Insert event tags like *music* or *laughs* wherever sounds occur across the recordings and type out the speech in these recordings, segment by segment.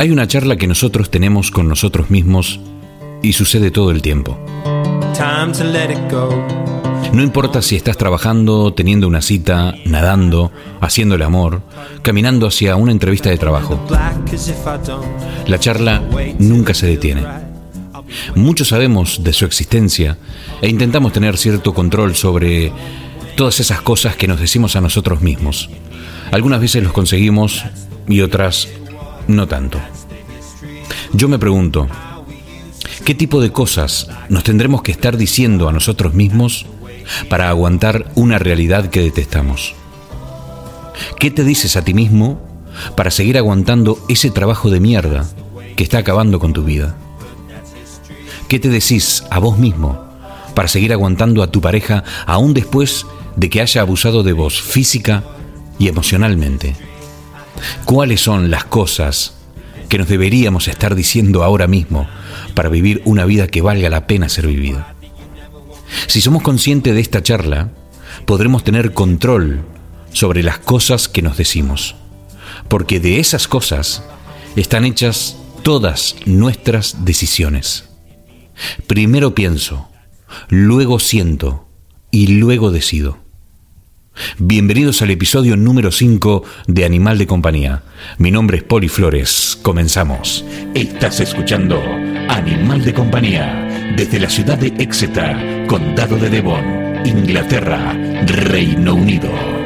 Hay una charla que nosotros tenemos con nosotros mismos y sucede todo el tiempo. No importa si estás trabajando, teniendo una cita, nadando, haciendo el amor, caminando hacia una entrevista de trabajo. La charla nunca se detiene. Muchos sabemos de su existencia e intentamos tener cierto control sobre todas esas cosas que nos decimos a nosotros mismos. Algunas veces los conseguimos y otras no tanto. Yo me pregunto, ¿qué tipo de cosas nos tendremos que estar diciendo a nosotros mismos para aguantar una realidad que detestamos? ¿Qué te dices a ti mismo para seguir aguantando ese trabajo de mierda que está acabando con tu vida? ¿Qué te decís a vos mismo para seguir aguantando a tu pareja aún después de que haya abusado de vos física y emocionalmente? ¿Cuáles son las cosas que nos deberíamos estar diciendo ahora mismo para vivir una vida que valga la pena ser vivida? Si somos conscientes de esta charla, podremos tener control sobre las cosas que nos decimos, porque de esas cosas están hechas todas nuestras decisiones. Primero pienso, luego siento y luego decido. Bienvenidos al episodio número 5 de Animal de Compañía. Mi nombre es Poli Flores. Comenzamos. Estás escuchando Animal de Compañía desde la ciudad de Exeter, Condado de Devon, Inglaterra, Reino Unido.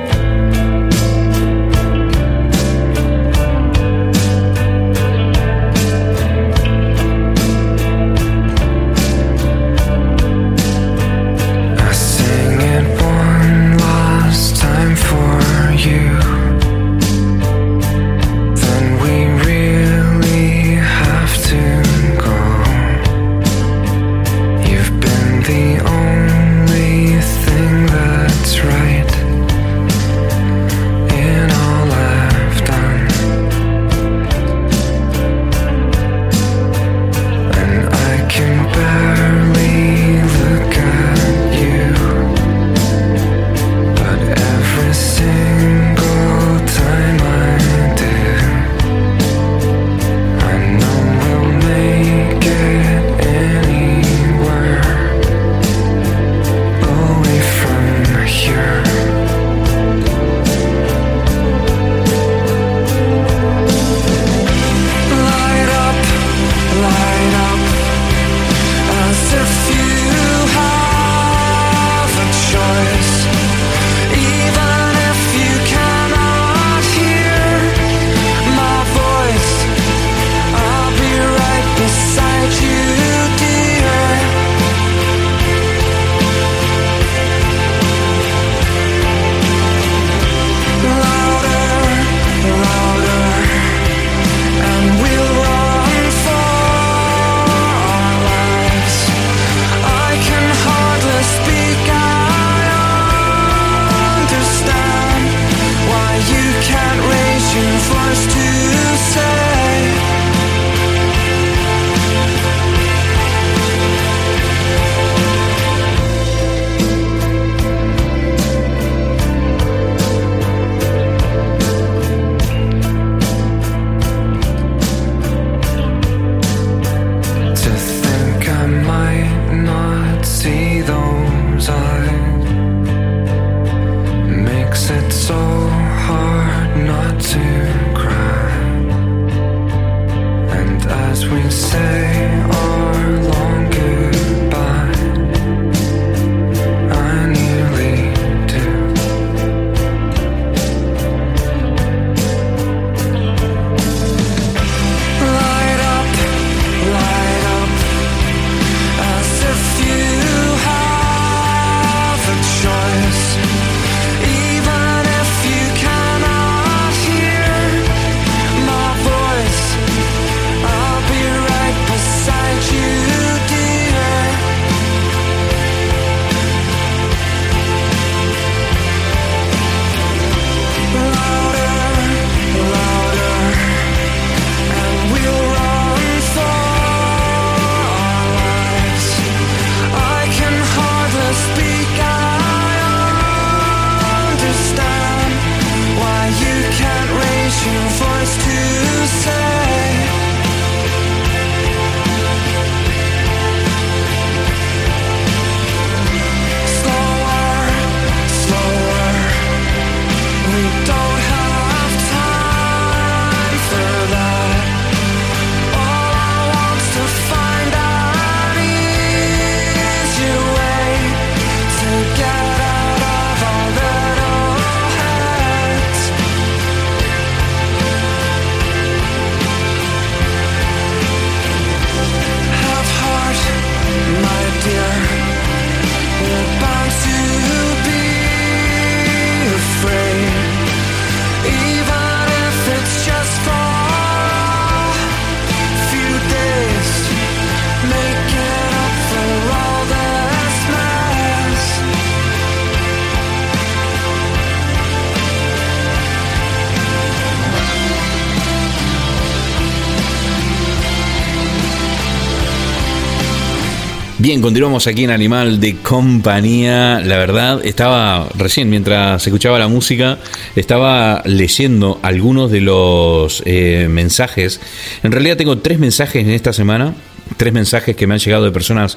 Bien, continuamos aquí en Animal de Compañía. La verdad, estaba recién, mientras escuchaba la música, estaba leyendo algunos de los eh, mensajes. En realidad tengo tres mensajes en esta semana. Tres mensajes que me han llegado de personas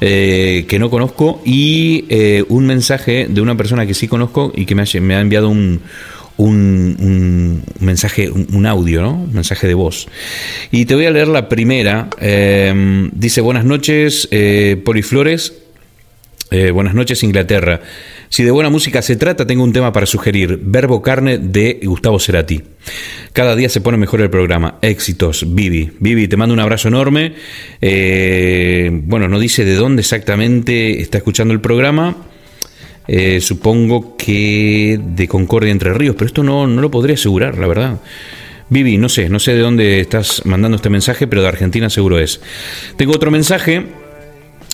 eh, que no conozco y eh, un mensaje de una persona que sí conozco y que me ha, me ha enviado un, un, mensaje, un, audio, ¿no? Un mensaje de voz. Y te voy a leer la primera. Eh, dice, buenas noches, eh, Poliflores. Eh, buenas noches, Inglaterra. Si de buena música se trata, tengo un tema para sugerir. Verbo Carne de Gustavo Cerati. Cada día se pone mejor el programa. Éxitos, Vivi. Vivi, te mando un abrazo enorme. bueno, no dice de dónde exactamente está escuchando el programa. Eh, supongo que de Concordia Entre Ríos, pero esto no, no lo podría asegurar, la verdad. Vivi, no sé, no sé de dónde estás mandando este mensaje, pero de Argentina seguro es. Tengo otro mensaje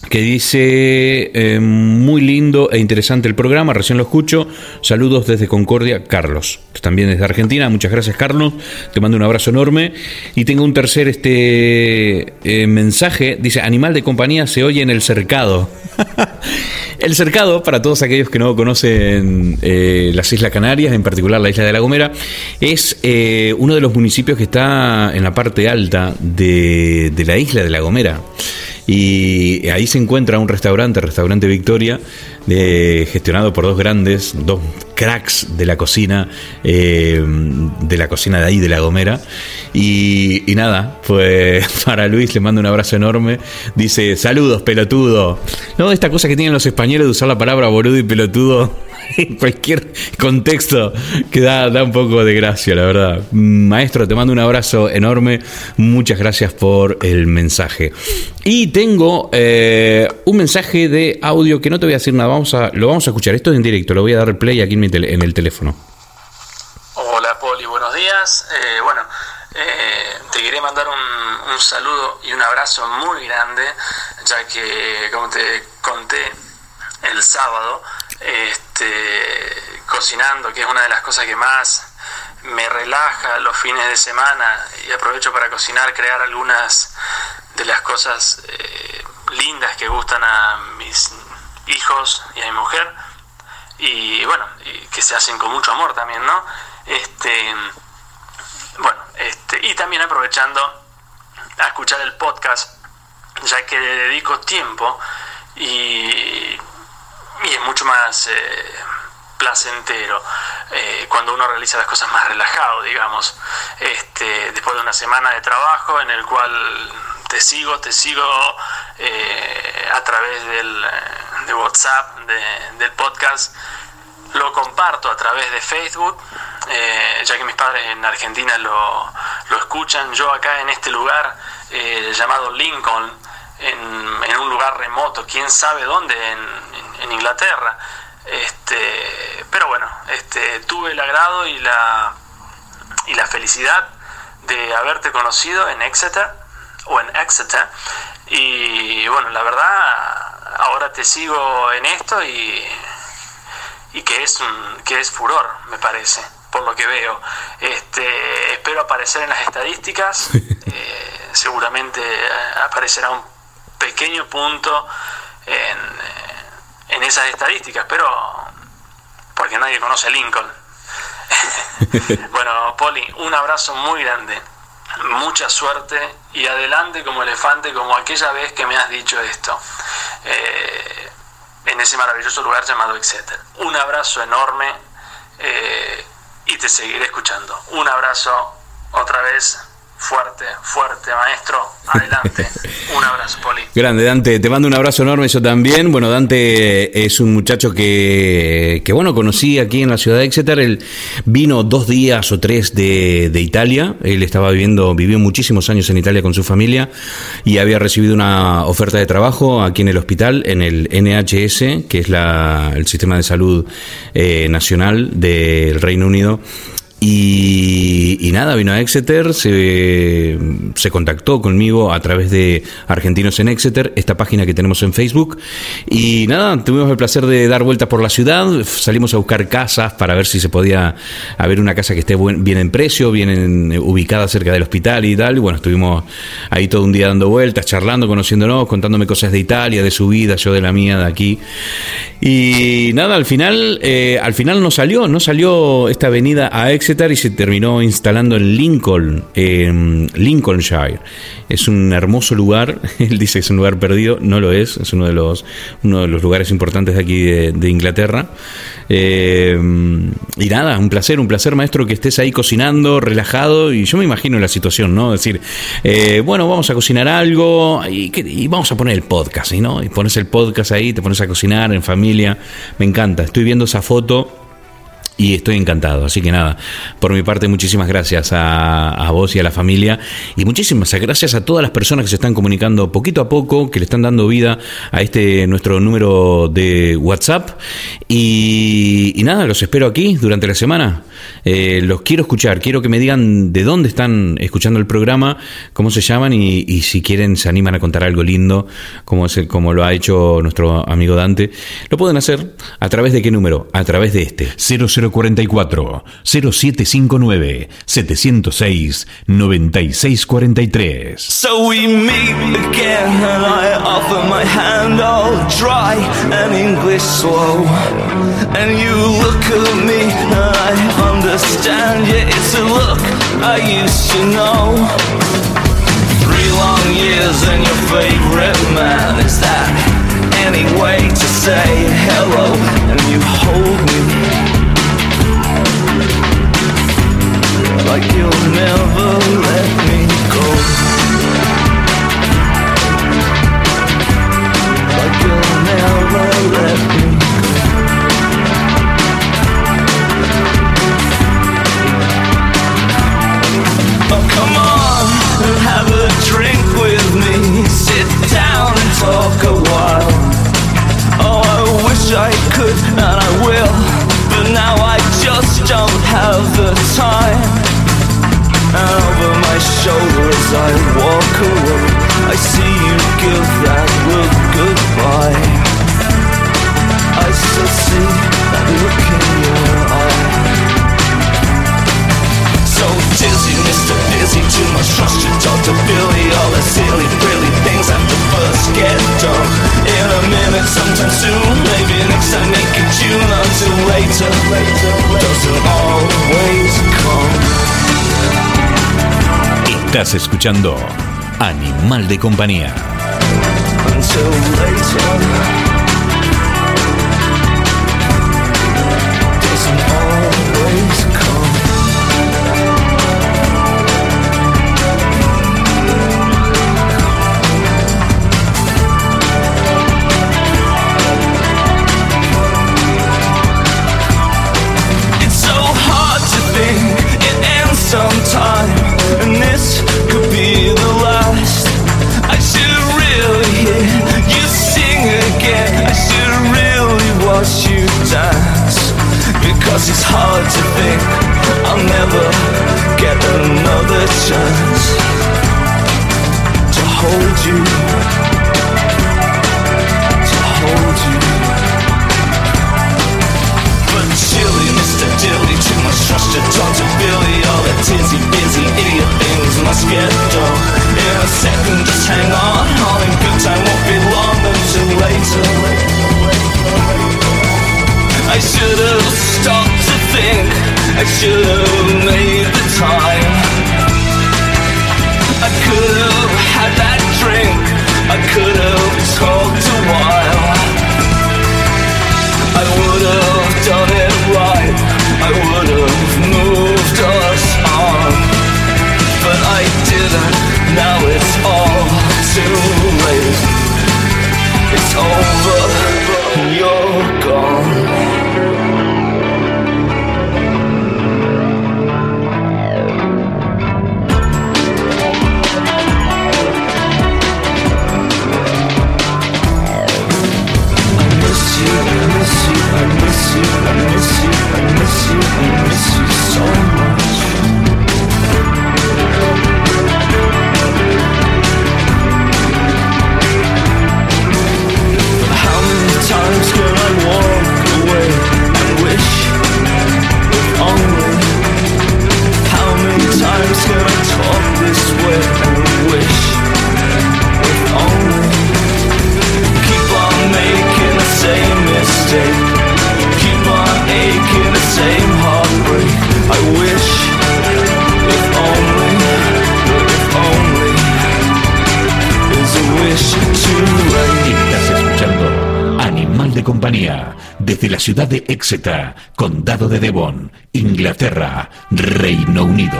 que dice eh, muy lindo e interesante el programa, recién lo escucho. Saludos desde Concordia, Carlos, también desde Argentina. Muchas gracias, Carlos. Te mando un abrazo enorme. Y tengo un tercer este eh, mensaje, dice, animal de compañía se oye en el cercado. *laughs* el cercado, para todos aquellos que no conocen eh, las Islas Canarias, en particular la isla de La Gomera, es uno de los municipios que está en la parte alta de la isla de La Gomera. Y ahí se encuentra un restaurante, Restaurante Victoria, gestionado por dos grandes, dos cracks de la cocina, eh, de la cocina de ahí, de La Gomera. Y, nada, pues *laughs* para Luis le mando un abrazo enorme. Dice, saludos, pelotudo. No, esta cosa que tienen los españoles de usar la palabra boludo y pelotudo *laughs* en cualquier contexto que da, un poco de gracia, la verdad. Maestro, te mando un abrazo enorme. Muchas gracias por el mensaje. Y tengo eh, un mensaje de audio que no te voy a decir nada. Vamos a, lo vamos a escuchar. Esto es en directo. Lo voy a dar play aquí en, en el teléfono. Hola, Poli. Buenos días. Eh, bueno, eh, te quería mandar un, un saludo y un abrazo muy grande, ya que, como te conté el sábado, este, cocinando, que es una de las cosas que más me relaja los fines de semana y aprovecho para cocinar, crear algunas de las cosas eh, lindas que gustan a mis hijos y a mi mujer y bueno, que se hacen con mucho amor también, ¿no? Este, bueno, este, y también aprovechando a escuchar el podcast, ya que le dedico tiempo y y es mucho más eh, placentero eh, cuando uno realiza las cosas más relajado, digamos, este, después de una semana de trabajo en el cual te sigo, te sigo eh, a través del, de WhatsApp, del podcast, lo comparto a través de Facebook, ya que mis padres en Argentina lo, lo, escuchan, yo acá en este lugar llamado Lincoln, en, en, un lugar remoto, quién sabe dónde, en, en Inglaterra. Este, pero bueno, este, tuve el agrado y la, y la felicidad de haberte conocido en Exeter o en Exeter. Y bueno, la verdad, ahora te sigo en esto y, y que, es un, que es furor, me parece, por lo que veo. Este, espero aparecer en las estadísticas. Eh, seguramente aparecerá un pequeño punto en en esas estadísticas, pero porque nadie conoce Lincoln. *laughs* bueno, Poli, un abrazo muy grande, mucha suerte y adelante como elefante, como aquella vez que me has dicho esto, eh, en ese maravilloso lugar llamado Exeter. Un abrazo enorme eh, y te seguiré escuchando. Un abrazo otra vez Fuerte, fuerte, maestro. Adelante. *laughs* Un abrazo, Poli. Grande, Dante. Te mando un abrazo enorme yo también. Bueno, Dante es un muchacho que, que bueno, conocí aquí en la ciudad de Exeter. Él vino dos días o tres de, de Italia. Él estaba viviendo, vivió muchísimos años en Italia con su familia y había recibido una oferta de trabajo aquí en el hospital, en el NHS, que es la, el sistema de salud eh, nacional del Reino Unido Y, nada, vino a Exeter, se, se, contactó conmigo a través de Argentinos en Exeter, esta página que tenemos en Facebook. Y nada, tuvimos el placer de dar vueltas por la ciudad, salimos a buscar casas para ver si se podía haber una casa que esté bien en precio, bien ubicada cerca del hospital y tal. Y bueno, estuvimos ahí todo un día dando vueltas, charlando, conociéndonos, contándome cosas de Italia, de su vida, yo de la mía, de aquí. Y nada, al final, eh, al final no salió, no salió esta avenida a Exeter y se terminó instalando en Lincoln, en Lincolnshire. Es un hermoso lugar, *laughs* él dice que es un lugar perdido, no lo es, es uno de los, uno de los lugares importantes de aquí de, Inglaterra. Eh, y nada, un placer, un placer maestro que estés ahí cocinando, relajado, y yo me imagino la situación, ¿no? decir, eh, bueno, vamos a cocinar algo y, vamos a poner el podcast, ¿no? Y pones el podcast ahí, te pones a cocinar en familia, me encanta, estoy viendo esa foto y estoy encantado. Así que nada, por mi parte, muchísimas gracias a, vos y a la familia. Y muchísimas gracias a todas las personas que se están comunicando poquito a poco, que le están dando vida a este nuestro número de WhatsApp. Y, nada, los espero aquí durante la semana. Eh, los quiero escuchar, quiero que me digan de dónde están escuchando el programa, cómo se llaman y, si quieren se animan a contar algo lindo, como, es como lo ha hecho nuestro amigo Dante. Lo pueden hacer a través de qué número? A través de este. 00 044 0759 706 9643. So we meet again and I offer my hand all dry and English slow. And you look at me and I understand, yeah, it's a look I used to know. Three long years and your favorite man is that any way to say hello and you hold me like you'll never let me go. Estás escuchando Animal de Compañía. Ciudad de Exeter, Condado de Devon, Inglaterra, Reino Unido.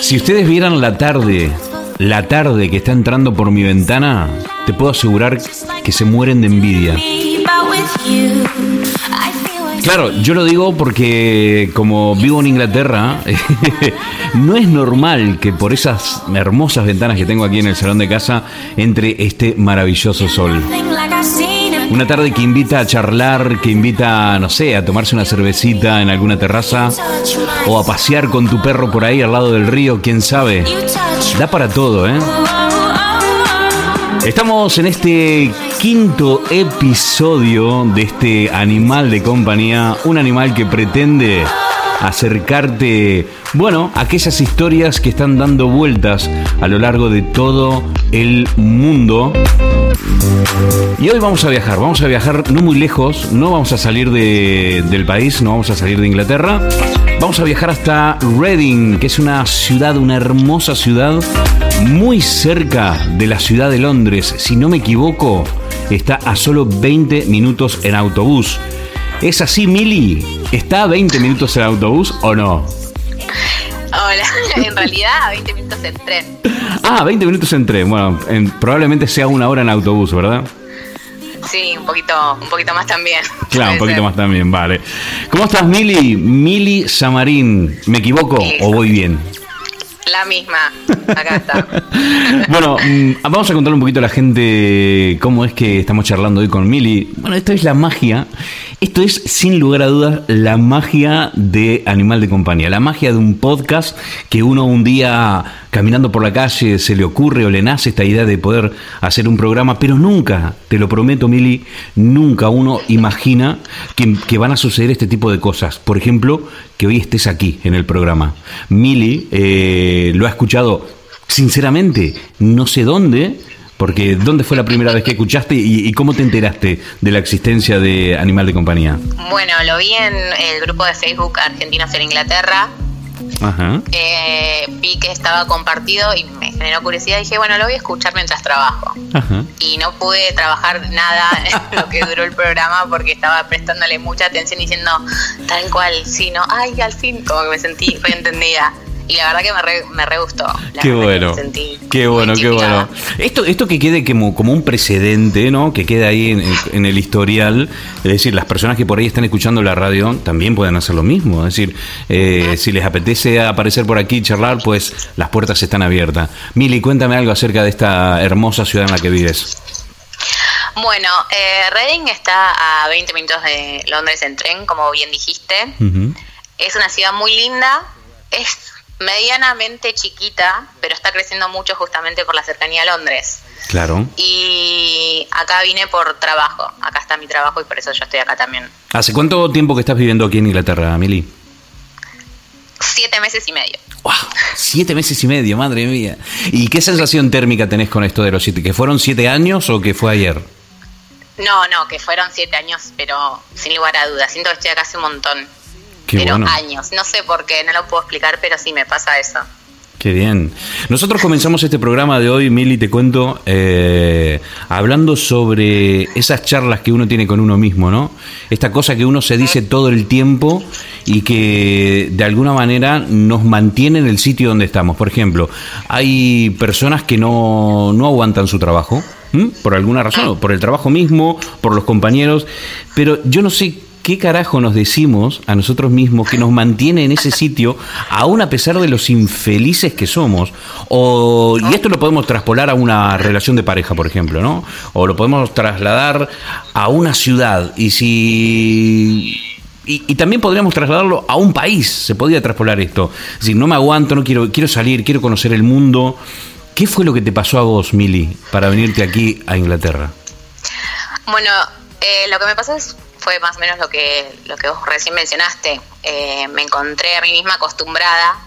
Si ustedes vieran la tarde, la tarde que está entrando por mi ventana, te puedo asegurar que se mueren de envidia. Claro, yo lo digo porque como vivo en Inglaterra, *laughs* no es normal que por esas hermosas ventanas que tengo aquí en el salón de casa entre este maravilloso sol. Una tarde que invita a charlar, que invita, no sé, a tomarse una cervecita en alguna terraza o a pasear con tu perro por ahí al lado del río, quién sabe. Da para todo, ¿eh? Estamos en este quinto episodio de este animal de compañía, un animal que pretende acercarte, bueno, a aquellas historias que están dando vueltas a lo largo de todo el mundo. Y hoy vamos a viajar, vamos a viajar no muy lejos, no vamos a salir del país, no vamos a salir de Inglaterra, vamos a viajar hasta Reading, que es una ciudad, una hermosa ciudad, muy cerca de la ciudad de Londres, si no me equivoco, está a solo 20 minutos en autobús. ¿Es así, Mili? ¿Está a 20 minutos en autobús o no? Hola, *laughs* en realidad a 20 minutos en tren. Ah, 20 minutos en tren. Bueno, probablemente sea una hora en autobús, ¿verdad? Sí, un poquito, un poquito más también. Claro, un poquito más también, vale. ¿Cómo estás, Mili? Mili Samarín. ¿Me equivoco o voy bien? La misma, acá está. *laughs* bueno, mm, vamos a contarle un poquito a la gente cómo es que estamos charlando hoy con Mili. Bueno, esto es la magia esto es, sin lugar a dudas, la magia de Animal de Compañía, la magia de un podcast que uno un día caminando por la calle se le ocurre o le nace esta idea de poder hacer un programa, pero nunca, te lo prometo, Mili, nunca uno imagina que, van a suceder este tipo de cosas. Por ejemplo, que hoy estés aquí en el programa. Mili eh, lo ha escuchado, sinceramente, no sé dónde porque ¿dónde fue la primera vez que escuchaste y, cómo te enteraste de la existencia de Animal de Compañía? Bueno, lo vi en el grupo de Facebook Argentinos en Inglaterra. Ajá. Eh, vi que estaba compartido y me generó curiosidad. Dije, bueno, lo voy a escuchar mientras trabajo. Ajá. Y no pude trabajar nada *laughs* en lo que duró el programa porque estaba prestándole mucha atención diciendo tal cual, sí, no, ay, al fin, como que me sentí fue entendida y la verdad que me re, me re gustó. qué bueno. qué bueno, qué bueno. Esto, esto que quede como, como un precedente, ¿no? Que quede ahí en, el historial. Es decir, las personas que por ahí están escuchando la radio también pueden hacer lo mismo. Es decir, eh, si les apetece aparecer por aquí y charlar, pues las puertas están abiertas. Mili, cuéntame algo acerca de esta hermosa ciudad en la que vives. Bueno, eh, Reading está a 20 minutos de Londres en tren, como bien dijiste. Es una ciudad muy linda. Es medianamente chiquita, pero está creciendo mucho justamente por la cercanía a Londres. Claro. Y acá vine por trabajo. Acá está mi trabajo y por eso yo estoy acá también. ¿Hace cuánto tiempo que estás viviendo aquí en Inglaterra, Mili? Siete meses y medio. ¡Wow! Siete meses y medio, madre mía. ¿Y qué sensación térmica tenés con esto de los siete? ¿Que fueron siete años o que fue ayer? No, no, que fueron siete años, pero sin lugar a dudas. Siento que estoy acá hace un montón pero años. No sé por qué, no lo puedo explicar, pero sí me pasa eso. Qué bien. Nosotros comenzamos este programa de hoy, Mili, te cuento, eh, hablando sobre esas charlas que uno tiene con uno mismo, ¿no? Esta cosa que uno se dice todo el tiempo y que de alguna manera nos mantiene en el sitio donde estamos. Por ejemplo, hay personas que no, no aguantan su trabajo, por alguna razón, por el trabajo mismo, por los compañeros, pero yo no sé ¿qué carajo nos decimos a nosotros mismos que nos mantiene en ese sitio, aún a pesar de los infelices que somos? O, y esto lo podemos traspolar a una relación de pareja, por ejemplo, ¿no? O lo podemos trasladar a una ciudad. Y si y, también podríamos trasladarlo a un país, se podría traspolar esto. Es decir, no me aguanto, no quiero, quiero salir, quiero conocer el mundo. ¿Qué fue lo que te pasó a vos, Mili, para venirte aquí a Inglaterra? Bueno, eh, lo que me pasó es fue más o menos lo que, lo que vos recién mencionaste. Eh, me encontré a mí misma acostumbrada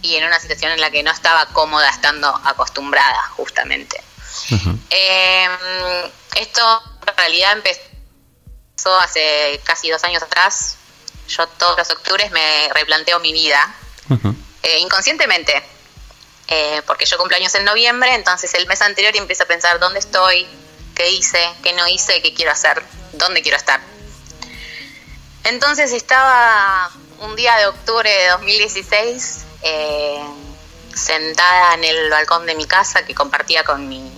y en una situación en la que no estaba cómoda estando acostumbrada, justamente. Em, esto en realidad empezó hace casi dos años atrás. Yo todos los octubres me replanteo mi vida, eh, inconscientemente. eh, porque yo cumplo años en noviembre, entonces el mes anterior empiezo a pensar dónde estoy, qué hice, qué no hice, qué quiero hacer, dónde quiero estar. Entonces estaba un día de octubre de 2016 eh, sentada en el balcón de mi casa que compartía con mi,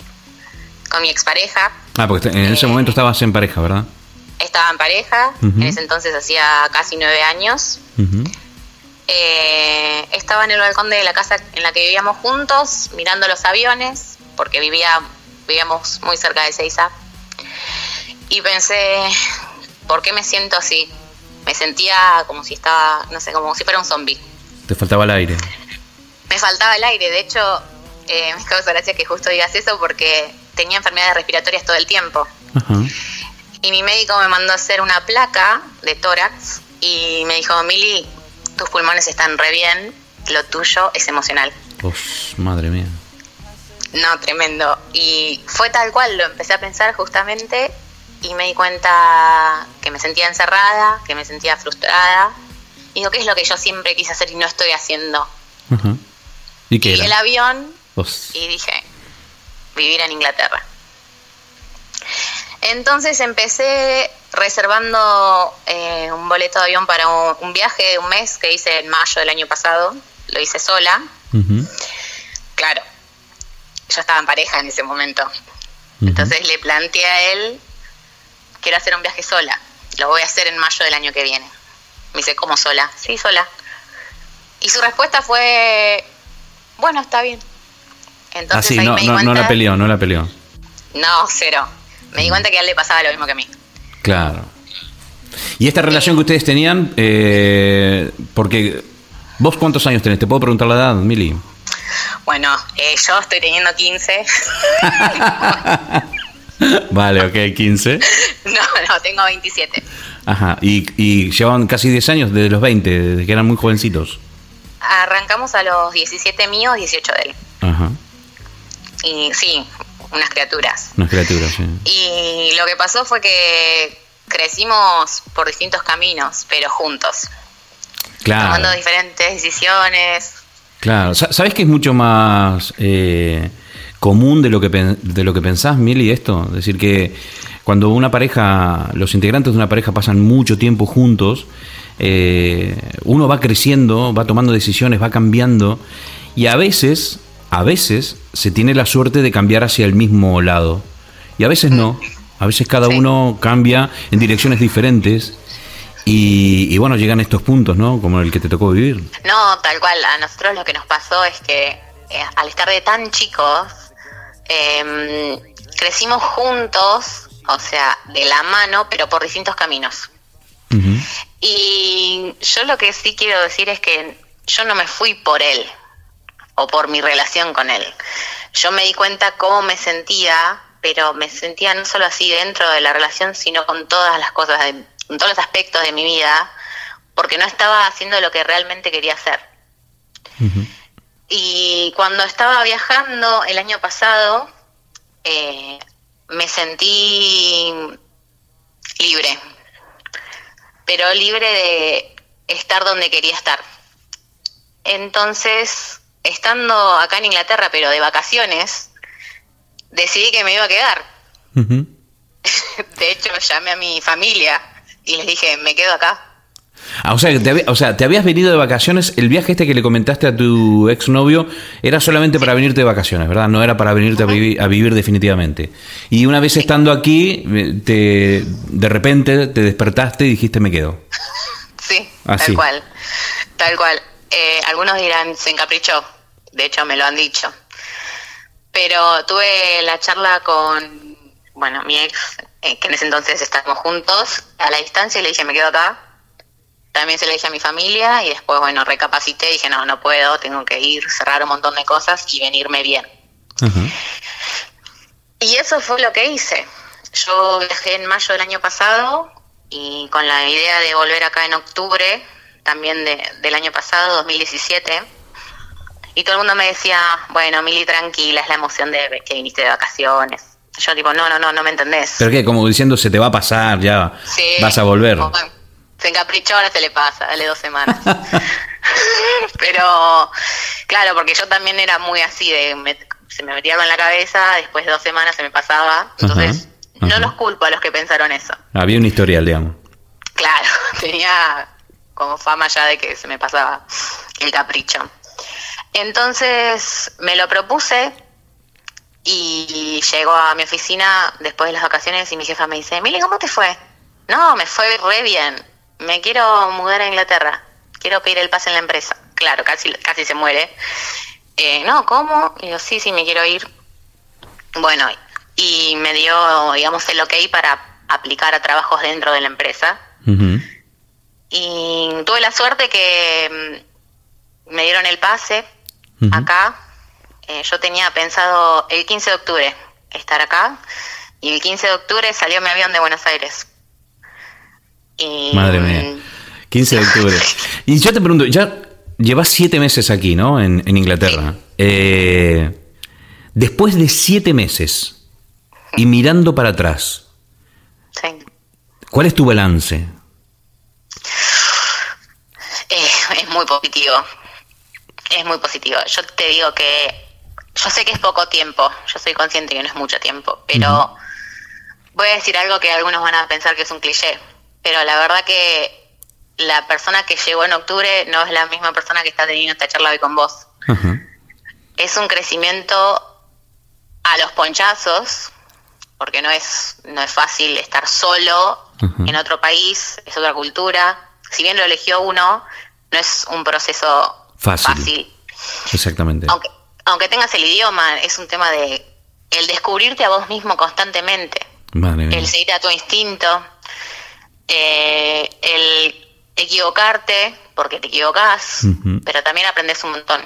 con mi expareja. Ah, porque en ese momento estabas en pareja, ¿verdad? Estaba en pareja, en ese entonces hacía casi nueve años. Eh, estaba en el balcón de la casa en la que vivíamos juntos, mirando los aviones, porque vivía, vivíamos muy cerca de Seiza. Y pensé, ¿por qué me siento así? Me sentía como si estaba, no sé, como si fuera un zombie. Te faltaba el aire. Me faltaba el aire, de hecho, eh, *laughs* me causa gracia que justo digas eso porque tenía enfermedades respiratorias todo el tiempo. Y mi médico me mandó a hacer una placa de tórax y me dijo, Mili, tus pulmones están re bien, lo tuyo es emocional. madre mía. No, tremendo. Y fue tal cual, lo empecé a pensar justamente y me di cuenta que me sentía encerrada, que me sentía frustrada. Y digo, ¿qué es lo que yo siempre quise hacer y no estoy haciendo? ¿Y qué el avión y dije, vivir en Inglaterra. Entonces empecé reservando eh, un boleto de avión para un, viaje de un mes que hice en mayo del año pasado. Lo hice sola. Claro, yo estaba en pareja en ese momento. Entonces le planteé a él, quiero hacer un viaje sola. Lo voy a hacer en mayo del año que viene. Me dice, ¿cómo sola? Sí, sola. Y su respuesta fue, bueno, está bien. Entonces, ah, no, no, no la peleó, no la peleó. No, cero. Me di cuenta que a él le pasaba lo mismo que a mí. Claro. ¿Y esta relación que ustedes tenían? Eh, porque vos cuántos años tenés? ¿Te puedo preguntar la edad, Mili? Bueno, eh, yo estoy teniendo 15. *laughs* vale, ok, 15. *laughs* No, no, tengo 27. Ajá, y, y llevan casi 10 años desde los 20, desde que eran muy jovencitos. Arrancamos a los 17 míos, 18 de él. Ajá. Y sí, unas criaturas. Unas criaturas, sí. Y lo que pasó fue que crecimos por distintos caminos, pero juntos. Claro. Tomando diferentes decisiones. Claro. ¿Sabes que es mucho más eh, común de lo que de lo que pensás, Mili, esto? Es decir, que cuando una pareja, los integrantes de una pareja pasan mucho tiempo juntos, eh, uno va creciendo, va tomando decisiones, va cambiando, y a veces a veces se tiene la suerte de cambiar hacia el mismo lado y a veces no. A veces cada uno cambia en direcciones diferentes y, bueno, llegan estos puntos, ¿no? Como el que te tocó vivir. No, tal cual. A nosotros lo que nos pasó es que eh, al estar de tan chicos, em, crecimos juntos, o sea, de la mano, pero por distintos caminos. Y yo lo que sí quiero decir es que yo no me fui por él, o por mi relación con él. Yo me di cuenta cómo me sentía, pero me sentía no solo así dentro de la relación, sino con todas las cosas, de, todos los aspectos de mi vida, porque no estaba haciendo lo que realmente quería hacer. Y cuando estaba viajando el año pasado, eh, me sentí libre, pero libre de estar donde quería estar. Entonces estando acá en Inglaterra, pero de vacaciones, decidí que me iba a quedar. *laughs* de hecho, llamé a mi familia y les dije, me quedo acá. Ah, o, sea, te, o sea, te habías venido de vacaciones, el viaje este que le comentaste a tu exnovio era solamente para venirte de vacaciones, ¿verdad? No era para venirte a, vivir, a vivir definitivamente. Y una vez estando aquí, te, de repente te despertaste y dijiste, me quedo. *laughs* Sí, tal cual, tal cual. Eh, algunos dirán, se encaprichó, de hecho me lo han dicho. Pero tuve la charla con, bueno, mi ex, eh, que en ese entonces estábamos juntos, a la distancia, y le dije, me quedo acá. También se lo dije a mi familia y después, bueno, recapacité y dije, no, no puedo, tengo que ir, cerrar un montón de cosas y venirme bien. Y eso fue lo que hice. Yo viajé en mayo del año pasado y con la idea de volver acá en octubre también de, del año pasado, 2017. Y todo el mundo me decía, bueno, Mili, tranquila, es la emoción de que viniste de vacaciones. Yo tipo, no, no, no, no me entendés. ¿Pero qué? Como diciendo, se te va a pasar, ya vas a volver. Se encaprichó, ahora se le pasa, dale dos semanas. *laughs* Pero Claro, porque yo también era muy así, de se me metía en la cabeza, después de dos semanas se me pasaba. Entonces, no los culpo a los que pensaron eso. Había un historial, digamos. Claro, *laughs* tenía como fama ya de que se me pasaba el capricho. Entonces me lo propuse y llego a mi oficina después de las vacaciones y mi jefa me dice, Mili, ¿cómo te fue? No, me fue re bien. Me quiero mudar a Inglaterra. Quiero pedir el pase en la empresa. Claro, casi, casi se muere. Eh, no, ¿cómo? Y yo, sí, sí, me quiero ir. Bueno, y me dio, digamos, el ok para aplicar a trabajos dentro de la empresa. Y tuve la suerte que mm, me dieron el pase acá. Eh, yo tenía pensado el 15 de octubre estar acá. Y el 15 de octubre salió mi avión de Buenos Aires. Madre mía. 15 de octubre. y yo te pregunto, ya llevas siete meses aquí, ¿no? En, Inglaterra. Eh, después de siete meses y mirando para atrás, ¿cuál es tu balance? Eh, es muy positivo. Es muy positivo. Yo te digo que yo sé que es poco tiempo, yo soy consciente que no es mucho tiempo, pero voy a decir algo que algunos van a pensar que es un cliché, pero la verdad que la persona que llegó en octubre no es la misma persona que está teniendo esta charla hoy con vos. Es un crecimiento a los ponchazos, porque no es, no es fácil estar solo en otro país, es otra cultura. Si bien lo eligió uno, no es un proceso fácil. Exactamente. Aunque, aunque tengas el idioma, es un tema de el descubrirte a vos mismo constantemente. El seguir a tu instinto eh, el equivocarte, porque te equivocas, pero también aprendes un montón.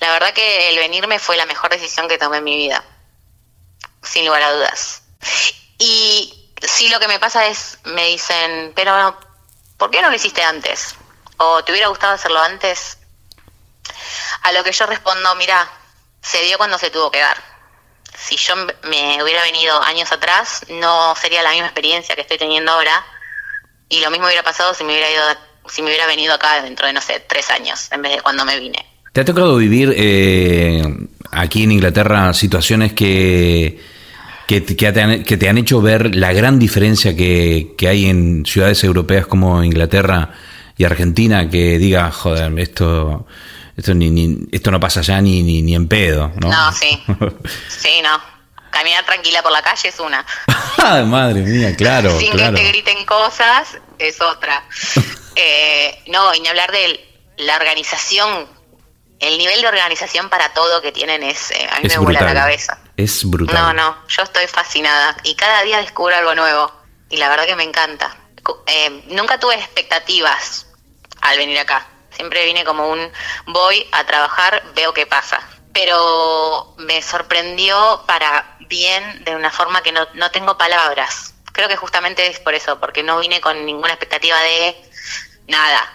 La verdad que el venirme fue la mejor decisión que tomé en mi vida, sin lugar a dudas. Y sí lo que me pasa es, me dicen, pero ¿por qué no lo hiciste antes? ¿O te hubiera gustado hacerlo antes? A lo que yo respondo, mira, se dio cuando se tuvo que dar. Si yo me hubiera venido años atrás, no sería la misma experiencia que estoy teniendo ahora y lo mismo hubiera pasado si me hubiera ido, si me hubiera venido acá dentro de, no sé, tres años, en vez de cuando me vine. ¿Te ha tocado vivir eh, aquí en Inglaterra situaciones que, que, te han, que, te han, hecho ver la gran diferencia que, que hay en ciudades europeas como Inglaterra y Argentina? Que diga, joder, esto... Esto, ni, esto no pasa ya ni, ni, ni en pedo, ¿no? No, sí. *laughs* Sí, no caminar tranquila por la calle es una. *laughs* Madre mía, claro. Sin que te griten cosas es otra. *laughs* eh, no, y ni hablar de la organización, el nivel de organización para todo que tienen es, eh, a mí me vuela la cabeza. Es brutal. No, no, yo estoy fascinada y cada día descubro algo nuevo y la verdad que me encanta. Eh, nunca tuve expectativas al venir acá. Siempre vine como un voy a trabajar, veo qué pasa. Pero me sorprendió para bien de una forma que no, no tengo palabras. Creo que justamente es por eso, porque no vine con ninguna expectativa de nada.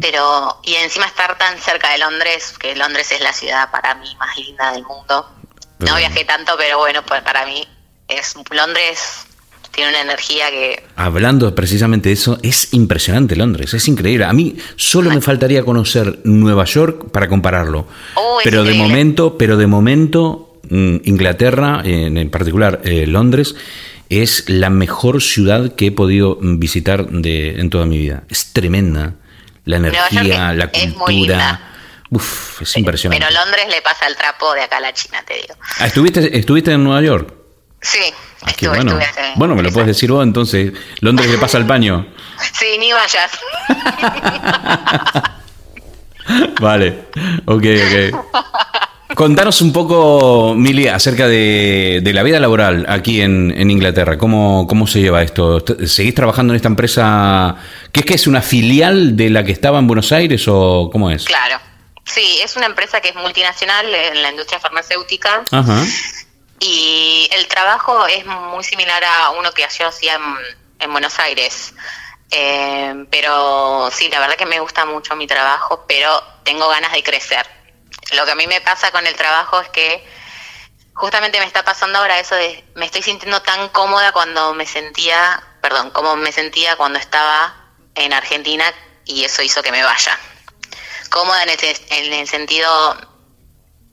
Pero, y encima estar tan cerca de Londres, que Londres es la ciudad para mí más linda del mundo. No viajé tanto, pero bueno, pues para mí es Londres tiene una energía que... Hablando precisamente de eso, es impresionante Londres, es increíble. A mí solo me faltaría conocer Nueva York para compararlo. Oh, pero de momento, pero de momento Mm, Inglaterra, en, particular eh, Londres, es la mejor ciudad que he podido visitar de, en toda mi vida. Es tremenda. La energía, la cultura. Uf, es impresionante. Pero Londres le pasa el trapo de acá a la China, te digo. Ah, ¿estuviste, ¿Estuviste en Nueva York? Sí, ah, bueno. bueno, me lo puedes decir vos entonces. Londres le pasa el paño. *laughs* Sí, ni vayas. *laughs* vale, ok, ok. Contanos un poco, Mili, acerca de, la vida laboral aquí en, Inglaterra. ¿Cómo, ¿Cómo se lleva esto? ¿Seguís trabajando en esta empresa? ¿Qué es que es una filial de la que estaba en Buenos Aires o cómo es? Claro. Sí, es una empresa que es multinacional en la industria farmacéutica. Ajá. Y el trabajo es muy similar a uno que yo hacía en, Buenos Aires. Eh, pero sí, la verdad que me gusta mucho mi trabajo, pero tengo ganas de crecer lo que a mí me pasa con el trabajo es que justamente me está pasando ahora eso de me estoy sintiendo tan cómoda cuando me sentía, perdón, como me sentía cuando estaba en Argentina y eso hizo que me vaya. cómoda en el, en el sentido,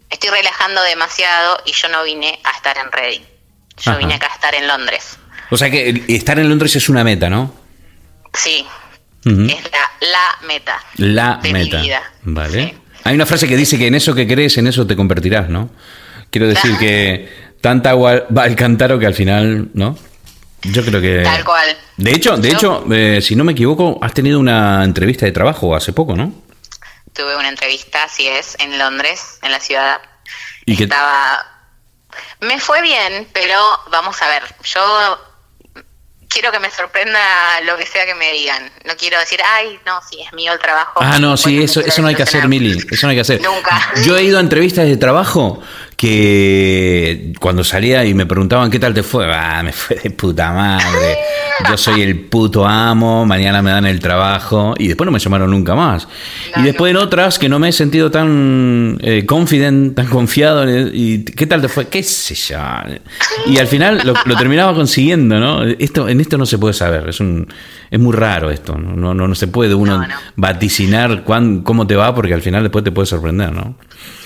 estoy relajando demasiado y yo no vine a estar en Reading. Yo vine acá a estar en Londres. O sea que estar en Londres es una meta, ¿no? Sí, es la, meta. La meta. Vale. Hay una frase que dice que en eso que crees, en eso te convertirás, ¿no? Quiero decir que tanta agua va al cántaro que al final, ¿no? Yo creo que. Tal cual. De hecho, de hecho, eh, si no me equivoco, has tenido una entrevista de trabajo hace poco, ¿no? Tuve una entrevista, así es, en Londres, en la ciudad. ¿Y Estaba. Me fue bien, pero vamos a ver. Yo quiero que me sorprenda lo que sea que me digan. No quiero decir, ay, no, sí, es mío el trabajo. Ah, no, sí, eso, eso no hay que hacer, Mili. Eso no hay que hacer. Nunca. Yo he ido a entrevistas de trabajo que cuando salía y me preguntaban qué tal te fue, ah, me fue de puta madre. Yo soy el puto amo, mañana me dan el trabajo y después no me llamaron nunca más. y después en otras que no me he sentido tan eh, confident, tan confiado y qué tal te fue, qué sé yo. Y al final lo, terminaba consiguiendo, ¿no? Esto en esto no se puede saber, es un es muy raro esto, no no, no, se puede uno vaticinar cuán, cómo te va porque al final después te puede sorprender, ¿no?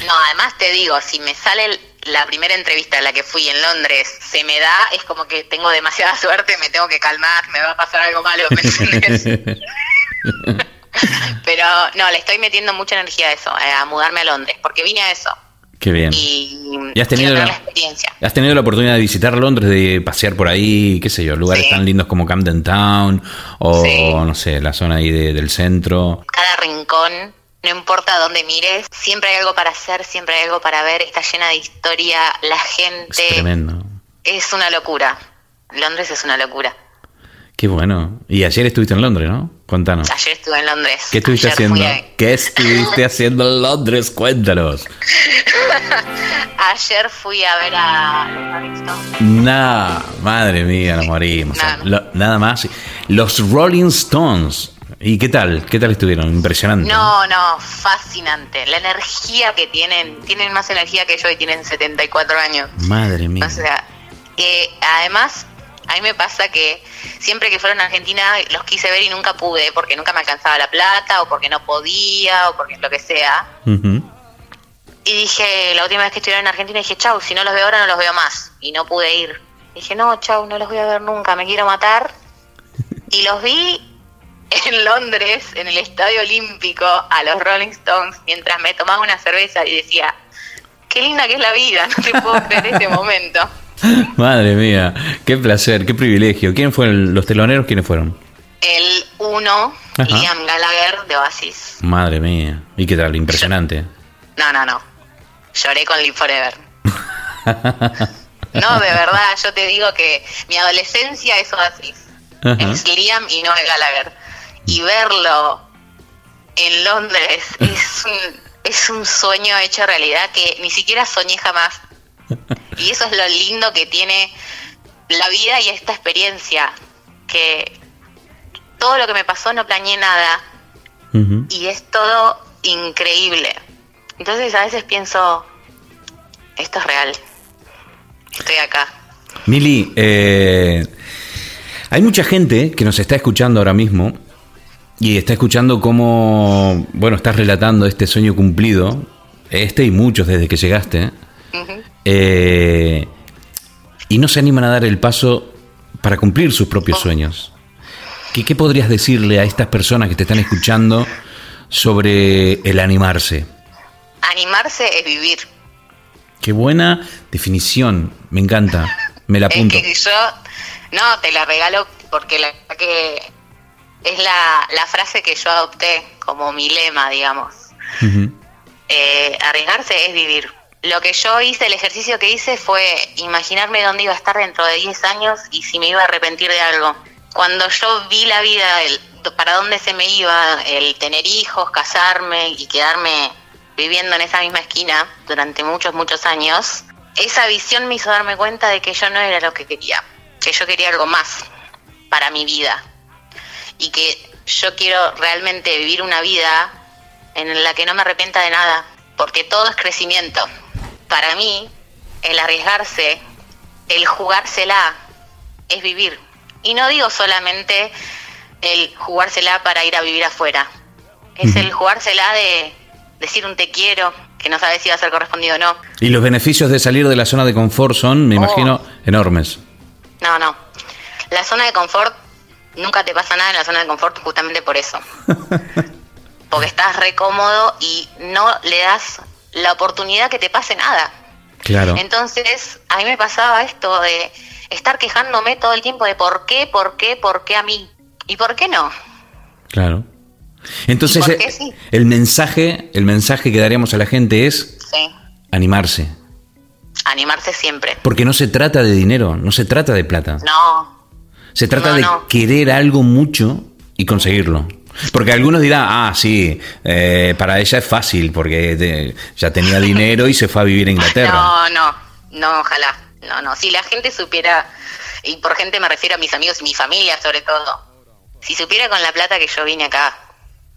No, además te digo, si me sale la primera entrevista a la que fui en Londres se me da, es como que tengo demasiada *laughs* suerte, me tengo que calmar, me va a pasar algo malo, ¿me *laughs* Pero no, le estoy metiendo mucha energía a eso, eh, a mudarme a Londres, porque vine a eso. Qué bien. Y, has tenido la, experiencia. ¿Has tenido la oportunidad de visitar Londres, de pasear por ahí, qué sé yo, lugares tan lindos como Camden Town o, no sé, la zona ahí del centro? Cada rincón no importa dónde mires, siempre hay algo para hacer, siempre hay algo para ver, está llena de historia, la gente... Es tremendo. Es una locura. Londres es una locura. Qué bueno. Y ayer estuviste en Londres, ¿no? Cuéntanos. Ayer estuve en Londres. ¿Qué estuviste haciendo? ¿Qué estuviste haciendo en Londres? Cuéntanos. *laughs* ayer fui a ver a los Rolling. Nah, madre mía, nos morimos. nada más. Los Rolling Stones. ¿Y qué tal? ¿Qué tal estuvieron? Impresionante. No, no, fascinante. La energía que tienen, tienen más energía que yo y tienen 74 años. Madre mía. O sea, además, a mí me pasa que siempre que fueron a Argentina los quise ver y nunca pude, porque nunca me alcanzaba la plata, o porque no podía, o porque lo que sea. Y dije, la última vez que estuvieron en Argentina, dije, chau, si no los veo ahora no los veo más. Y no pude ir. Dije, no, chau, no los voy a ver nunca, me quiero matar. *laughs* Y los vi en Londres, en el Estadio Olímpico, a los Rolling Stones, mientras me tomaba una cerveza y decía, qué linda que es la vida, no te puedo creer este momento. *laughs* Madre mía, qué placer, qué privilegio. ¿Quién fueron los teloneros? ¿Quiénes fueron? El uno, Liam Gallagher de Oasis. Madre mía, ¿y qué tal? Impresionante. no, no, no. Lloré con Live Forever. no, de verdad, yo te digo que mi adolescencia es Oasis. Es Liam y no es Gallagher y verlo en Londres *laughs* es un, es un sueño hecho realidad que ni siquiera soñé jamás. Y eso es lo lindo que tiene la vida y esta experiencia, que todo lo que me pasó no planeé nada y es todo increíble. Entonces a veces pienso, esto es real, estoy acá. Mili, eh, hay mucha gente que nos está escuchando ahora mismo y está escuchando cómo, bueno, estás relatando este sueño cumplido, este y muchos desde que llegaste, eh, y no se animan a dar el paso para cumplir sus propios oh. sueños. ¿Qué, ¿Qué podrías decirle a estas personas que te están escuchando sobre el animarse? Animarse es vivir. Qué buena definición, me encanta, me la *laughs* apunto. Es que yo, no, te la regalo porque la que es la, la frase que yo adopté como mi lema, digamos. Eh, arriesgarse es vivir. Lo que yo hice, el ejercicio que hice fue imaginarme dónde iba a estar dentro de 10 años y si me iba a arrepentir de algo. Cuando yo vi la vida, el, para dónde se me iba, el tener hijos, casarme y quedarme viviendo en esa misma esquina durante muchos, muchos años, esa visión me hizo darme cuenta de que yo no era lo que quería, que yo quería algo más para mi vida, y que yo quiero realmente vivir una vida en la que no me arrepienta de nada, porque todo es crecimiento. Para mí, el arriesgarse, el jugársela, es vivir. Y no digo solamente el jugársela para ir a vivir afuera, es el jugársela de decir un te quiero, que no sabes si va a ser correspondido o no. Y los beneficios de salir de la zona de confort son, me oh. imagino, enormes. No, no. La zona de confort, nunca te pasa nada en la zona de confort justamente por eso. *laughs* Porque estás re cómodo y no le das la oportunidad que te pase nada. Claro. Entonces, a mí me pasaba esto de estar quejándome todo el tiempo de por qué, por qué, por qué a mí. ¿Y por qué no? Claro. Entonces, eh, el mensaje, el mensaje que daríamos a la gente es animarse. Animarse siempre. Porque no se trata de dinero, no se trata de plata. No. Se trata de querer algo mucho y conseguirlo. Porque algunos dirán, ah, sí, eh, para ella es fácil porque ya tenía *laughs* dinero y se fue a vivir a Inglaterra. No, no, no, ojalá. No, no. Si la gente supiera, y por gente me refiero a mis amigos y mi familia sobre todo, si supiera con la plata que yo vine acá,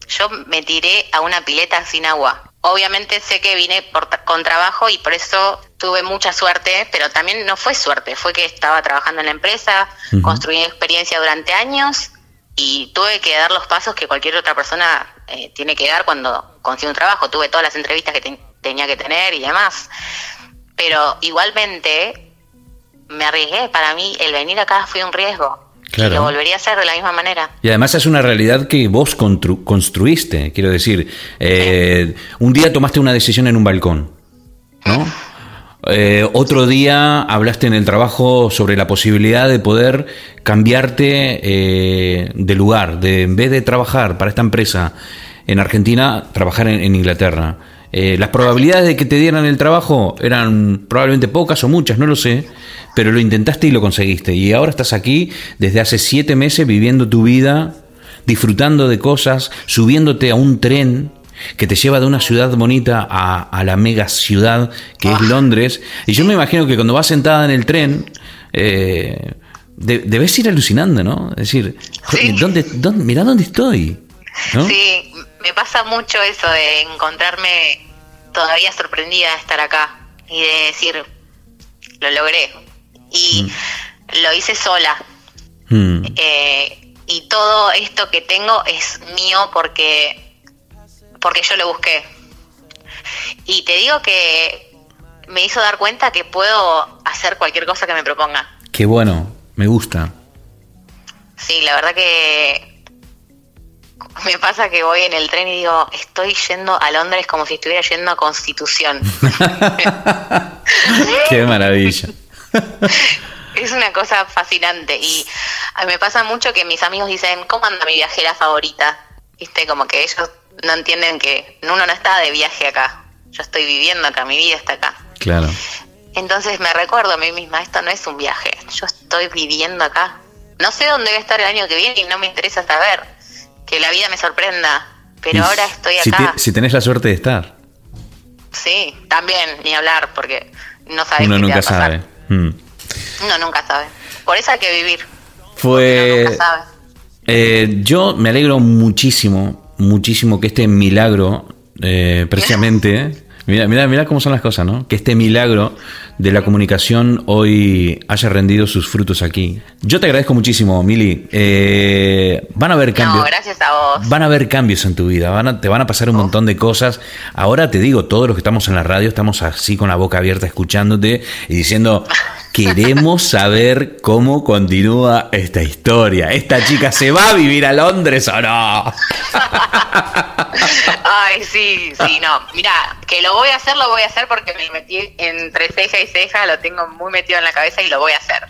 yo me tiré a una pileta sin agua. Obviamente sé que vine por, con trabajo y por eso tuve mucha suerte, pero también no fue suerte, fue que estaba trabajando en la empresa, construí experiencia durante años y tuve que dar los pasos que cualquier otra persona eh, tiene que dar cuando consigue un trabajo. Tuve todas las entrevistas que tenía que tener y demás. Pero igualmente me arriesgué. Para mí el venir acá fue un riesgo. Y lo volvería a hacer de la misma manera. Y además es una realidad que vos construiste. Quiero decir, eh, un día tomaste una decisión en un balcón, ¿no? *laughs* Eh, otro día hablaste en el trabajo sobre la posibilidad de poder cambiarte eh, de lugar, de en vez de trabajar para esta empresa en Argentina, trabajar en, Inglaterra. Eh, las probabilidades de que te dieran el trabajo eran probablemente pocas o muchas, no lo sé, pero lo intentaste y lo conseguiste. Y ahora estás aquí desde hace siete meses viviendo tu vida, disfrutando de cosas, subiéndote a un tren que te lleva de una ciudad bonita a, la mega ciudad que es ah. Londres. Y yo me imagino que cuando vas sentada en el tren, eh, debes ir alucinando, ¿no? Es decir, ¿dónde, dónde, mira dónde estoy. Sí, me pasa mucho eso de encontrarme todavía sorprendida de estar acá y de decir, lo logré. Y mm. lo hice sola. Mm. Eh, y todo esto que tengo es mío porque porque yo lo busqué. Y te digo que me hizo dar cuenta que puedo hacer cualquier cosa que me proponga. Qué bueno, me gusta. Sí, la verdad que me pasa que voy en el tren y digo, estoy yendo a Londres como si estuviera yendo a Constitución. *laughs* Qué maravilla. *laughs* Es una cosa fascinante y me pasa mucho que mis amigos dicen, ¿cómo anda mi viajera favorita? Viste, como que ellos no entienden que uno no está de viaje acá. Yo estoy viviendo acá, mi vida está acá. Claro. Entonces me recuerdo a mí misma, esto no es un viaje, yo estoy viviendo acá. No sé dónde voy a estar el año que viene y no me interesa saber. Que la vida me sorprenda, pero ahora estoy acá. Si, tenés la suerte de estar. Sí, también, ni hablar, porque no sabes Uno nunca sabe. Mm. Uno nunca sabe. Por eso hay que vivir. Fue... Eh, yo me alegro muchísimo muchísimo que este milagro, eh, precisamente, mira, mira, mira cómo son las cosas, ¿no? Que este milagro de la comunicación hoy haya rendido sus frutos aquí. Yo te agradezco muchísimo, Mili. Eh, van a haber cambios. gracias a vos. Van a haber cambios en tu vida, van te van a pasar un montón de cosas. Ahora te digo, todos los que estamos en la radio estamos así con la boca abierta escuchándote y diciendo, Queremos saber cómo continúa esta historia. ¿Esta chica se va a vivir a Londres o no? Ay, sí, sí, no. Mira, que lo voy a hacer, lo voy a hacer porque me metí entre ceja y ceja, lo tengo muy metido en la cabeza y lo voy a hacer.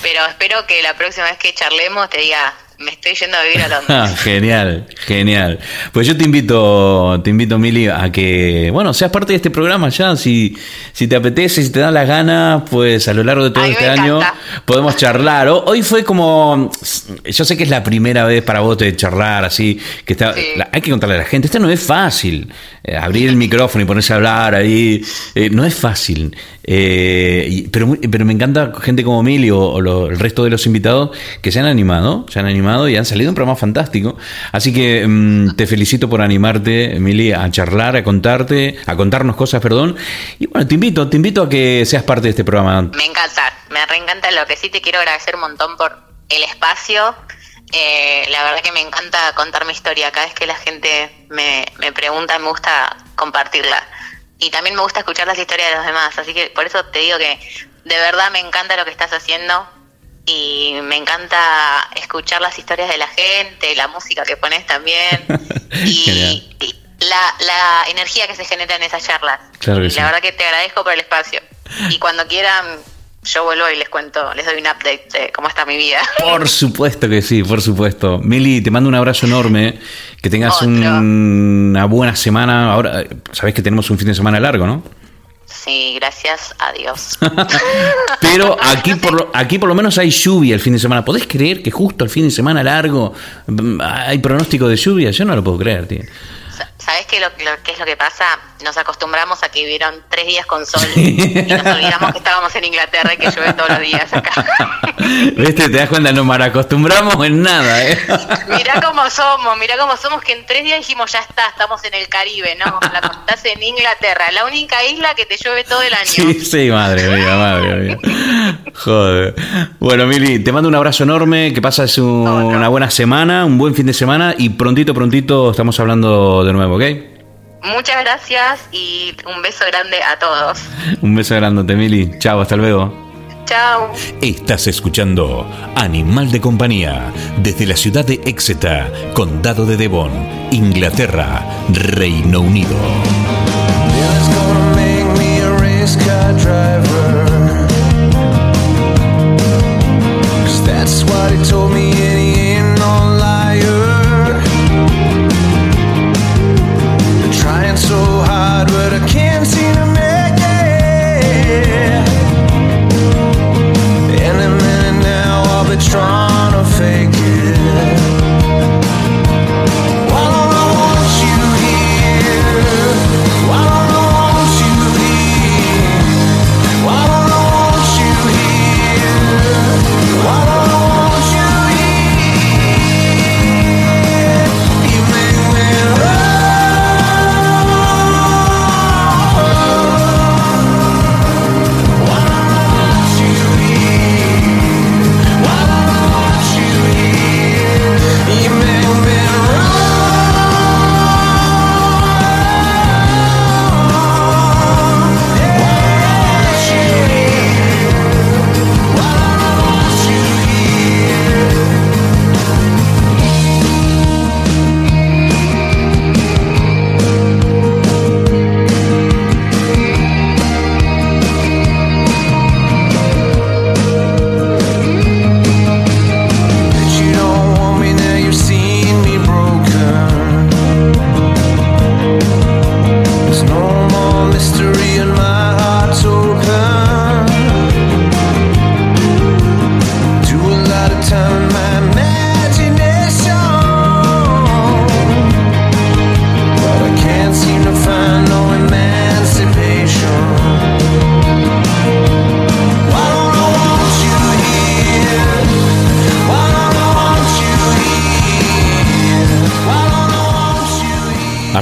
Pero espero que la próxima vez que charlemos te diga, me estoy yendo a vivir a *laughs* Londres. genial, genial. Pues yo te invito, te invito, Mili, a que, bueno, seas parte de este programa ya. Si, si te apetece, si te dan las ganas, pues a lo largo de todo este año podemos *laughs* charlar. Hoy fue como, yo sé que es la primera vez para vos de charlar así, que está, hay que contarle a la gente, esto no es fácil. Eh, abrir el *laughs* micrófono y ponerse a hablar ahí, eh, no es fácil. Eh, pero, pero me encanta gente como Mili o, el resto de los invitados que se han animado, se han animado y han salido un programa fantástico. Así que mm, te felicito por animarte, Mili, a charlar, a contarte, a contarnos cosas, perdón. Y bueno, te invito, te invito a que seas parte de este programa. Me encanta, me reencanta. Lo que sí te quiero agradecer un montón por el espacio. Eh, la verdad que me encanta contar mi historia. Cada vez que la gente me, me pregunta, me gusta compartirla. Y también me gusta escuchar las historias de los demás, así que por eso te digo que de verdad me encanta lo que estás haciendo y me encanta escuchar las historias de la gente, la música que pones también *laughs* y, la, la, energía que se genera en esas charlas. y la verdad que te agradezco por el espacio. Y cuando quieran yo vuelvo y les cuento, les doy un update de cómo está mi vida. *laughs* Por supuesto que sí, por supuesto. Mili, te mando un abrazo enorme. Que tengas una buena semana. Ahora, sabes que tenemos un fin de semana largo, ¿no? Sí, gracias a Dios. *laughs* Pero *laughs* aquí por, lo, aquí por lo menos hay lluvia el fin de semana. ¿Podés creer que justo el fin de semana largo mm, hay pronóstico de lluvia? Yo no lo puedo creer, tío. ¿Sabes qué, lo, qué es lo que pasa? Nos acostumbramos a que vivieron tres días con sol y nos olvidamos que estábamos en Inglaterra y que llueve todos los días acá. *laughs* ¿Viste? Te das cuenta, no nos acostumbramos en nada, ¿eh? Mirá cómo somos, mirá cómo somos que en tres días dijimos, ya está, estamos en el Caribe, ¿no? La estás en Inglaterra, la única isla que te llueve todo el año. Sí, sí, madre mía, madre mía. Joder. Bueno, Mili, te mando un abrazo enorme, que pases una buena semana, un buen fin de semana y prontito, prontito estamos hablando de nuevo, ¿ok? Muchas gracias y un beso grande a todos. un beso grande, Mili. Chao, hasta luego. Chao. Estás escuchando Animal de Compañía desde la ciudad de Exeter, Condado de Devon, Inglaterra, Reino Unido. strong.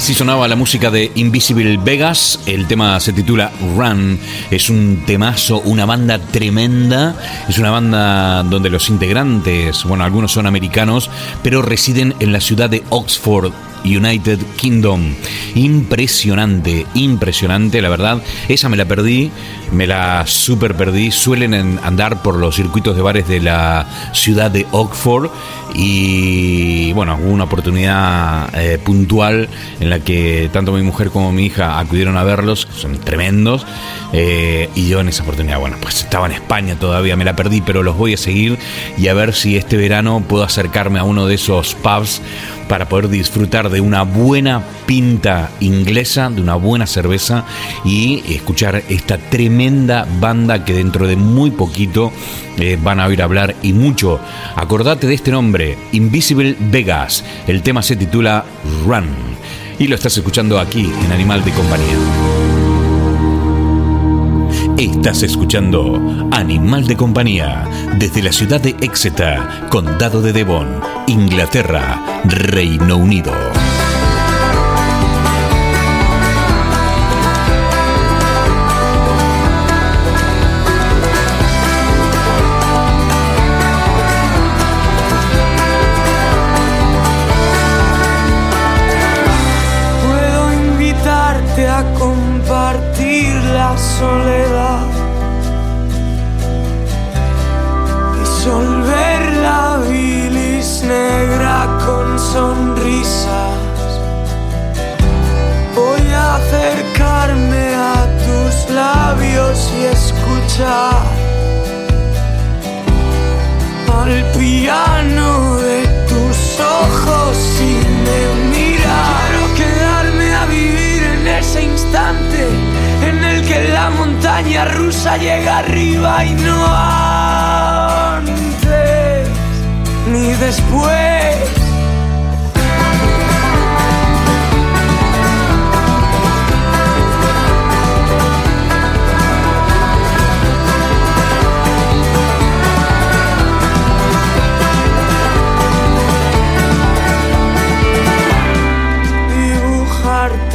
Así sonaba la música de Invisible Vegas, el tema se titula Run, es un temazo, una banda tremenda, es una banda donde los integrantes, bueno, algunos son americanos, pero residen en la ciudad de Oxford, United Kingdom. Impresionante, impresionante, la verdad. Esa me la perdí, me la super perdí. Suelen andar por los circuitos de bares de la ciudad de Oxford y bueno, hubo una oportunidad eh, puntual en la que tanto mi mujer como mi hija acudieron a verlos, son tremendos, eh, y yo en esa oportunidad, bueno, pues estaba en España todavía, me la perdí, pero los voy a seguir y a ver si este verano puedo acercarme a uno de esos pubs para poder disfrutar de una buena pinta inglesa, de una buena cerveza y escuchar esta tremenda banda que dentro de muy poquito eh, van a oír hablar y mucho. Acordate de este nombre, Invisible Vegas. El tema se titula Run y lo estás escuchando aquí en Animal de Compañía. Estás escuchando Animal de Compañía desde la ciudad de Exeter, Condado de Devon, Inglaterra, Reino Unido. Al piano de tus ojos y me mirar. Quiero quedarme a vivir en ese instante en el que la montaña rusa llega arriba y no antes ni después.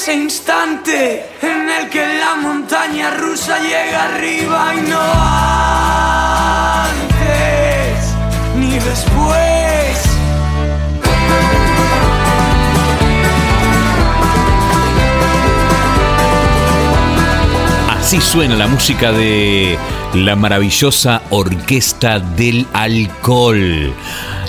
ese instante en el que la montaña rusa llega arriba y no antes ni después. Así suena la música de la maravillosa Orquesta del Alcohol.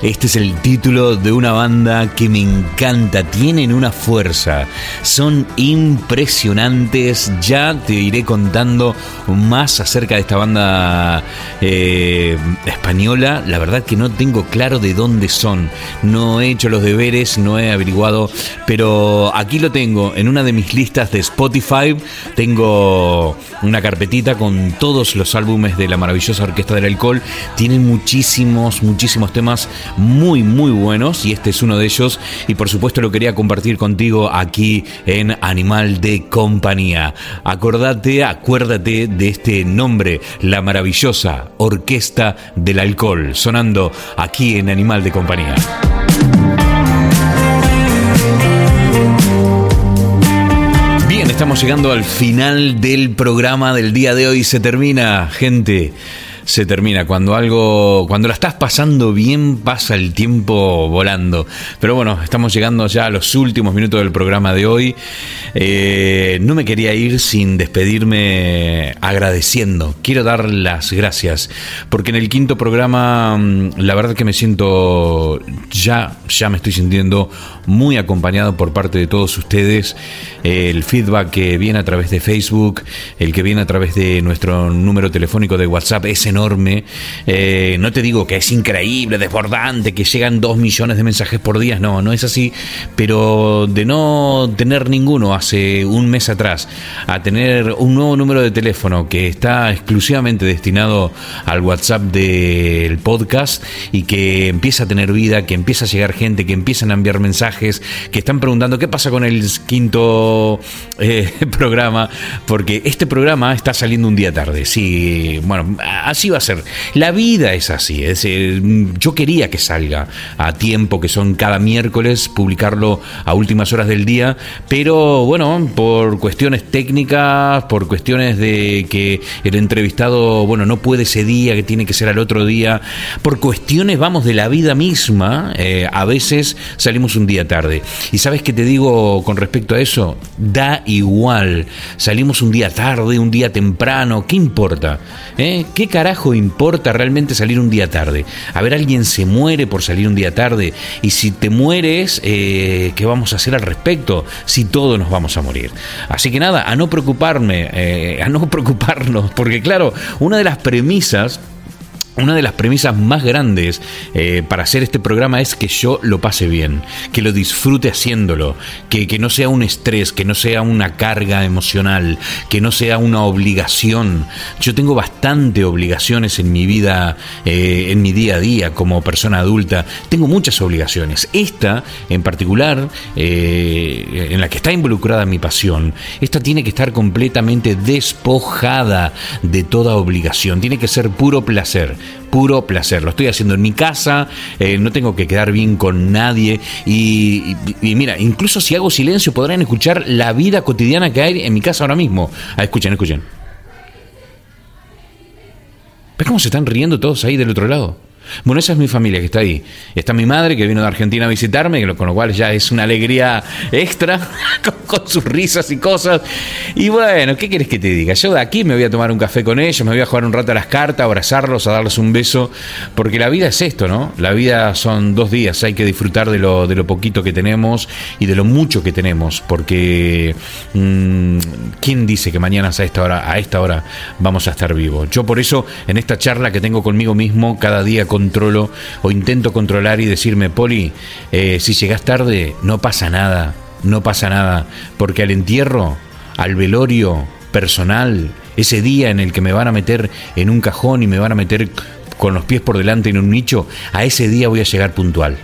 Este es el título de una banda que me encanta, tienen una fuerza, son impresionantes, ya te iré contando más acerca de esta banda eh, española, la verdad que no tengo claro de dónde son, no he hecho los deberes, no he averiguado, pero aquí lo tengo, en una de mis listas de Spotify. Tengo una carpetita con todos los álbumes de la maravillosa Orquesta del Alcohol, tienen muchísimos, muchísimos temas muy, muy buenos y este es uno de ellos y por supuesto lo quería compartir contigo aquí en Animal de Compañía. Acordate, acuérdate de este nombre, la maravillosa Orquesta del Alcohol, sonando aquí en Animal de Compañía. Bien, estamos llegando al final del programa del día de hoy. Se termina, gente se termina. Cuando algo, cuando la estás pasando bien, pasa el tiempo volando. Pero bueno, estamos llegando ya a los últimos minutos del programa de hoy. Eh, no me quería ir sin despedirme agradeciendo. Quiero dar las gracias. Porque en el quinto programa, mm, la verdad que me siento ya, ya me estoy sintiendo muy acompañado por parte de todos ustedes. El feedback que viene a través de Facebook, el que viene a través de nuestro número telefónico de WhatsApp es enorme enorme. Eh, no te digo que es increíble, desbordante, que llegan dos millones de mensajes por día, no, no es así, pero de no tener ninguno hace un mes atrás, a tener un nuevo número de teléfono que está exclusivamente destinado al WhatsApp del podcast y que empieza a tener vida, que empieza a llegar gente, que empiezan a enviar mensajes, que están preguntando qué pasa con el quinto eh, *laughs* programa, porque este programa está saliendo un día tarde. Sí, bueno, así va a ser. La vida es así. Es, yo quería que salga a tiempo, que son cada miércoles, publicarlo a últimas horas del día, pero bueno, por cuestiones técnicas, por cuestiones de que el entrevistado, bueno, no puede ese día, que tiene que ser al otro día, por cuestiones, vamos, de la vida misma, eh, a veces salimos un día tarde. Y sabes qué te digo con respecto a eso, da igual, salimos un día tarde, un día temprano, ¿qué importa? ¿Eh? ¿Qué carajo? Importa realmente salir un día tarde? A ver, alguien se muere por salir un día tarde. Y si te mueres, eh, ¿qué vamos a hacer al respecto? Si todos nos vamos a morir. Así que nada, a no preocuparme, eh, a no preocuparnos, porque claro, una de las premisas una de las premisas más grandes eh, para hacer este programa es que yo lo pase bien, que lo disfrute haciéndolo, que, que, no sea un estrés, que no sea una carga emocional, que no sea una obligación. Yo tengo bastante obligaciones en mi vida, eh, en mi día a día como persona adulta. Tengo muchas obligaciones. Esta, en particular, eh, en la que está involucrada mi pasión, esta tiene que estar completamente despojada de toda obligación. Tiene que ser puro placer puro placer. Lo estoy haciendo en mi casa, eh, no tengo que quedar bien con nadie. Y, mira, incluso si hago silencio podrán escuchar la vida cotidiana que hay en mi casa ahora mismo. Ah, escuchen, escuchen. ¿Ves cómo se están riendo todos ahí del otro lado? Bueno, esa es mi familia que está ahí. Está mi madre que vino de Argentina a visitarme, con lo cual ya es una alegría extra, *laughs* con, sus risas y cosas. Y bueno, ¿qué quieres que te diga? Yo de aquí me voy a tomar un café con ellos, me voy a jugar un rato a las cartas, a abrazarlos, a darles un beso, porque la vida es esto, ¿no? La vida son dos días, hay que disfrutar de lo, de lo poquito que tenemos y de lo mucho que tenemos, porque mm, ¿quién dice que mañana a esta hora, a esta hora vamos a estar vivos? Yo por eso, en esta charla que tengo conmigo mismo, cada día con controlo o intento controlar y decirme, Poli, eh, si llegas tarde, no pasa nada, no pasa nada, porque al entierro, al velorio personal, ese día en el que me van a meter en un cajón y me van a meter con los pies por delante en un nicho, a ese día voy a llegar puntual.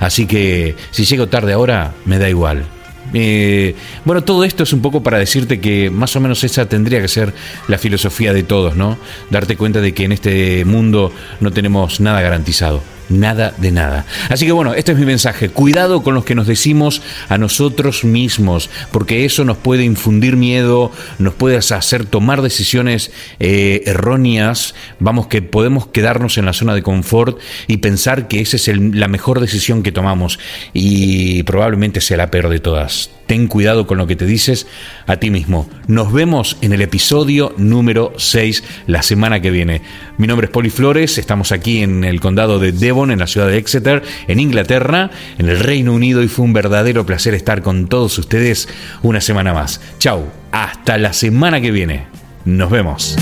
Así que si llego tarde ahora, me da igual. Eh, bueno, todo esto es un poco para decirte que más o menos esa tendría que ser la filosofía de todos, ¿no? Darte cuenta de que en este mundo no tenemos nada garantizado nada de nada. Así que bueno, este es mi mensaje. Cuidado con los que nos decimos a nosotros mismos, porque eso nos puede infundir miedo, nos puede hacer tomar decisiones eh, erróneas. Vamos, que podemos quedarnos en la zona de confort y pensar que esa es la mejor decisión que tomamos y probablemente sea la peor de todas. Ten cuidado con lo que te dices a ti mismo. Nos vemos en el episodio número 6 la semana que viene. Mi nombre es Poli Flores, estamos aquí en el condado de Devon, en la ciudad de Exeter, en Inglaterra, en el Reino Unido y fue un verdadero placer estar con todos ustedes una semana más. Chau, hasta la semana que viene. Nos vemos.